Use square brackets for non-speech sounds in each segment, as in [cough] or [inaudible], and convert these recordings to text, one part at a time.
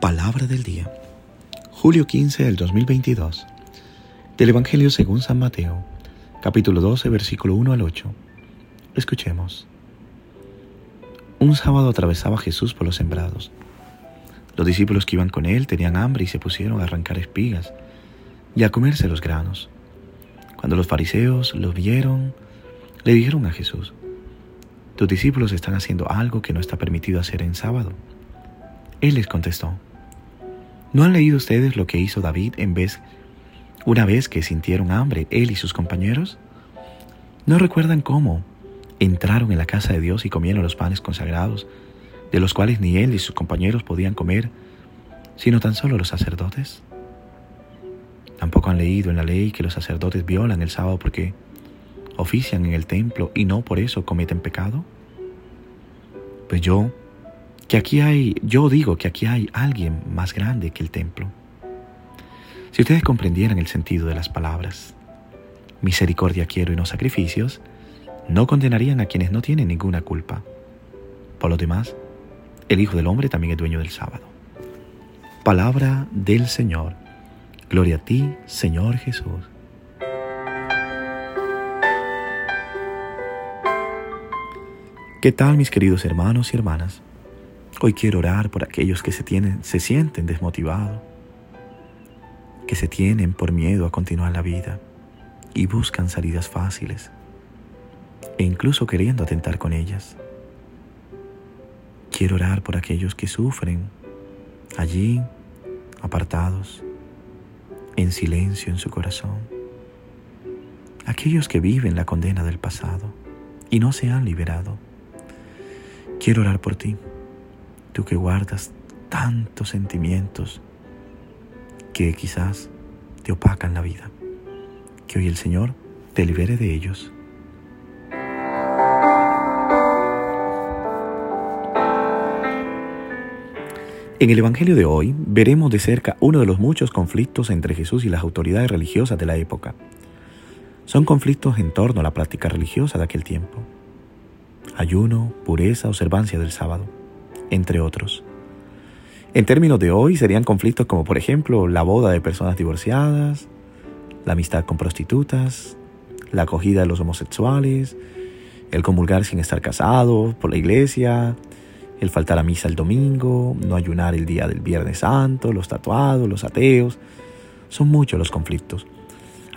Palabra del día. Julio 15 del 2022. Del Evangelio según San Mateo, capítulo 12, versículo 1 al 8. Escuchemos. Un sábado atravesaba Jesús por los sembrados. Los discípulos que iban con él tenían hambre y se pusieron a arrancar espigas y a comerse los granos. Cuando los fariseos lo vieron, le dijeron a Jesús, tus discípulos están haciendo algo que no está permitido hacer en sábado. Él les contestó, ¿no han leído ustedes lo que hizo David en vez, una vez que sintieron hambre, él y sus compañeros? ¿No recuerdan cómo entraron en la casa de Dios y comieron los panes consagrados, de los cuales ni él ni sus compañeros podían comer, sino tan solo los sacerdotes? Tampoco han leído en la ley que los sacerdotes violan el sábado porque ofician en el templo y no por eso cometen pecado. Pues yo, que aquí hay, yo digo que aquí hay alguien más grande que el templo. Si ustedes comprendieran el sentido de las palabras, misericordia quiero y no sacrificios, no condenarían a quienes no tienen ninguna culpa. Por lo demás, el Hijo del Hombre también es dueño del sábado. Palabra del Señor. Gloria a ti, Señor Jesús. ¿Qué tal mis queridos hermanos y hermanas? Hoy quiero orar por aquellos que se, tienen, se sienten desmotivados, que se tienen por miedo a continuar la vida y buscan salidas fáciles e incluso queriendo atentar con ellas. Quiero orar por aquellos que sufren allí, apartados, en silencio en su corazón. Aquellos que viven la condena del pasado y no se han liberado. Quiero orar por ti, tú que guardas tantos sentimientos que quizás te opacan la vida. Que hoy el Señor te libere de ellos En el Evangelio de hoy veremos de cerca uno de los muchos conflictos entre Jesús y las autoridades religiosas de la época. Son conflictos en torno a la práctica religiosa de aquel tiempo. Ayuno, pureza, observancia del sábado, entre otros. En términos de hoy serían conflictos como por ejemplo la boda de personas divorciadas, la amistad con prostitutas, la acogida de los homosexuales, el comulgar sin estar casado por la iglesia, el faltar a misa el domingo, no ayunar el día del Viernes Santo, los tatuados, los ateos. Son muchos los conflictos.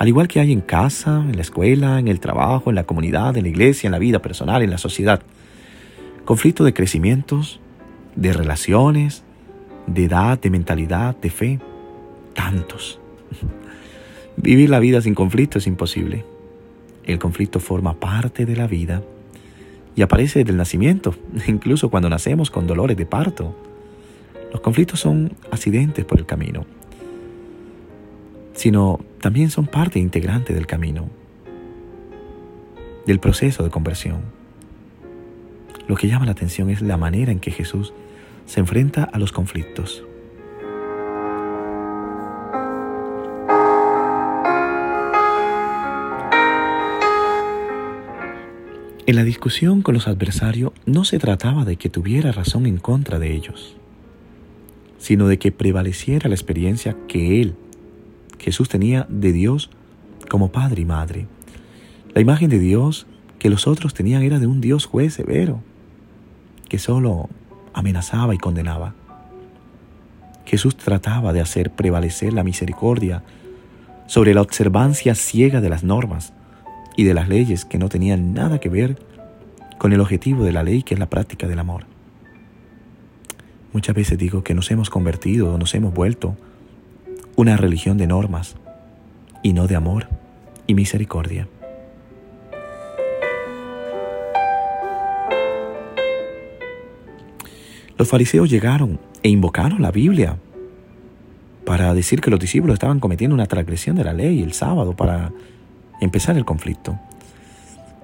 Al igual que hay en casa, en la escuela, en el trabajo, en la comunidad, en la iglesia, en la vida personal, en la sociedad. Conflicto de crecimientos, de relaciones, de edad, de mentalidad, de fe. Tantos. [laughs] Vivir la vida sin conflicto es imposible. El conflicto forma parte de la vida y aparece desde el nacimiento, [laughs] incluso cuando nacemos con dolores de parto. Los conflictos son accidentes por el camino, sino también son parte integrante del camino, del proceso de conversión. Lo que llama la atención es la manera en que Jesús se enfrenta a los conflictos. En la discusión con los adversarios no se trataba de que tuviera razón en contra de ellos, sino de que prevaleciera la experiencia que él, Jesús, tenía de Dios como padre y madre. La imagen de Dios que los otros tenían era de un Dios juez severo, que solo amenazaba y condenaba. Jesús trataba de hacer prevalecer la misericordia sobre la observancia ciega de las normas y de las leyes que no tenían nada que ver con el objetivo de la ley que es la práctica del amor. Muchas veces digo que nos hemos convertido o nos hemos vuelto una religión de normas y no de amor y misericordia. Los fariseos llegaron e invocaron la Biblia para decir que los discípulos estaban cometiendo una transgresión de la ley el sábado para empezar el conflicto.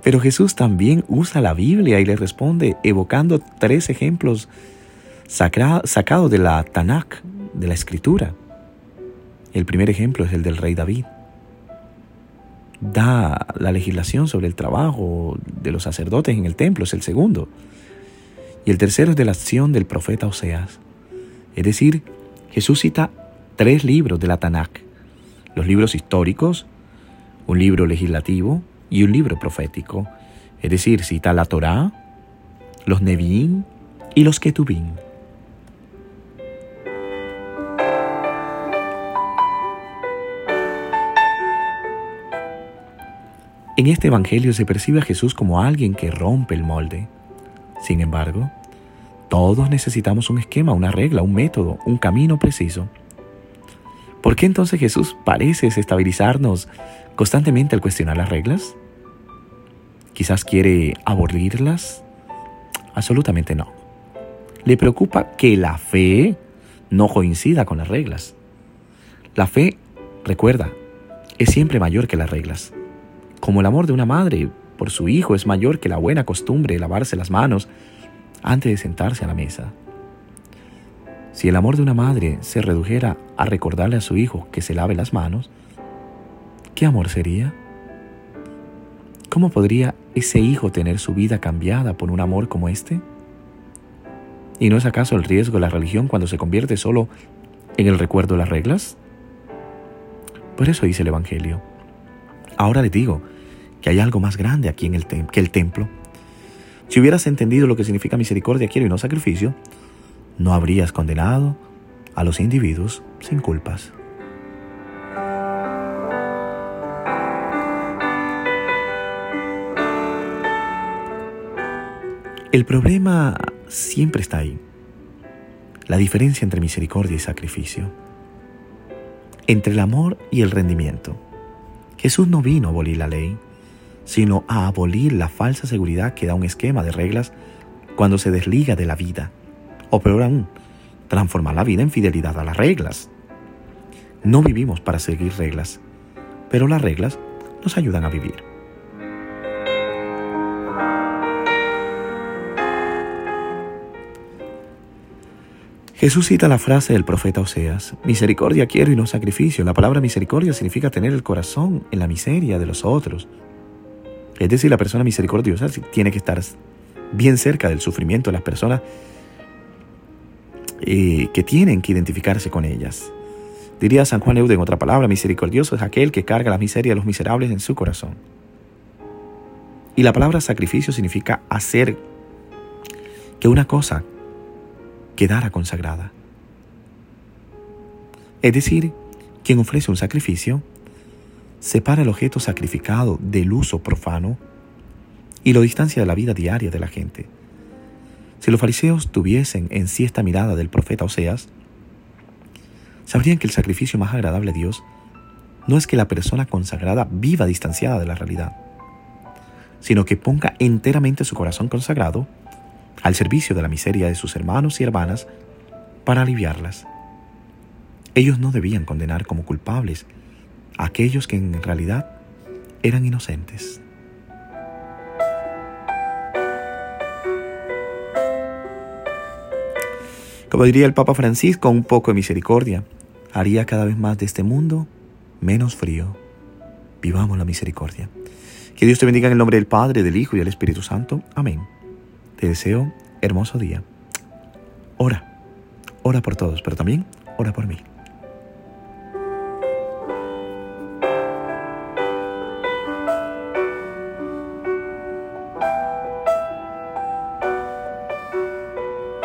Pero Jesús también usa la Biblia y le responde evocando tres ejemplos sacados de la Tanakh, de la Escritura. El primer ejemplo es el del rey David. Da la legislación sobre el trabajo de los sacerdotes en el templo, es el segundo. Y el tercero es de la acción del profeta Oseas. Es decir, Jesús cita tres libros de la Tanakh, los libros históricos, un libro legislativo y un libro profético. Es decir, cita la Torá, los Nevi'im y los Ketubim. En este Evangelio se percibe a Jesús como alguien que rompe el molde. Sin embargo, todos necesitamos un esquema, una regla, un método, un camino preciso. ¿Por qué entonces Jesús parece desestabilizarnos constantemente al cuestionar las reglas? ¿Quizás quiere aburrirlas? Absolutamente no. Le preocupa que la fe no coincida con las reglas. La fe, recuerda, es siempre mayor que las reglas como el amor de una madre por su hijo es mayor que la buena costumbre de lavarse las manos antes de sentarse a la mesa. Si el amor de una madre se redujera a recordarle a su hijo que se lave las manos, ¿qué amor sería? ¿Cómo podría ese hijo tener su vida cambiada por un amor como este? ¿Y no es acaso el riesgo de la religión cuando se convierte solo en el recuerdo de las reglas? Por eso dice el Evangelio. Ahora les digo que hay algo más grande aquí en el que el templo. Si hubieras entendido lo que significa misericordia quiero y no sacrificio, no habrías condenado a los individuos sin culpas. El problema siempre está ahí. La diferencia entre misericordia y sacrificio. Entre el amor y el rendimiento. Jesús no vino a abolir la ley, sino a abolir la falsa seguridad que da un esquema de reglas cuando se desliga de la vida, o peor aún, transformar la vida en fidelidad a las reglas. No vivimos para seguir reglas, pero las reglas nos ayudan a vivir. Jesús cita la frase del profeta Oseas, misericordia quiero y no sacrificio. La palabra misericordia significa tener el corazón en la miseria de los otros. Es decir, la persona misericordiosa tiene que estar bien cerca del sufrimiento de las personas eh, que tienen que identificarse con ellas. Diría San Juan Eude en otra palabra, misericordioso es aquel que carga la miseria de los miserables en su corazón. Y la palabra sacrificio significa hacer que una cosa quedara consagrada. Es decir, quien ofrece un sacrificio separa el objeto sacrificado del uso profano y lo distancia de la vida diaria de la gente. Si los fariseos tuviesen en sí esta mirada del profeta Oseas, sabrían que el sacrificio más agradable a Dios no es que la persona consagrada viva distanciada de la realidad, sino que ponga enteramente su corazón consagrado al servicio de la miseria de sus hermanos y hermanas para aliviarlas. Ellos no debían condenar como culpables a aquellos que en realidad eran inocentes. Como diría el Papa Francisco, un poco de misericordia haría cada vez más de este mundo menos frío. Vivamos la misericordia. Que Dios te bendiga en el nombre del Padre, del Hijo y del Espíritu Santo. Amén. Te deseo hermoso día. Ora, ora por todos, pero también ora por mí.